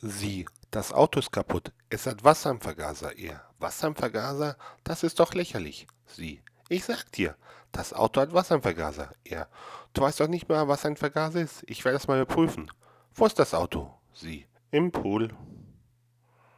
Sie, das Auto ist kaputt. Es hat Wasser im Vergaser. Er, Wasser im Vergaser? Das ist doch lächerlich. Sie, ich sag dir, das Auto hat Wasser im Vergaser. Er, du weißt doch nicht mehr, was ein Vergaser ist. Ich werde es mal überprüfen. Wo ist das Auto? Sie, im Pool.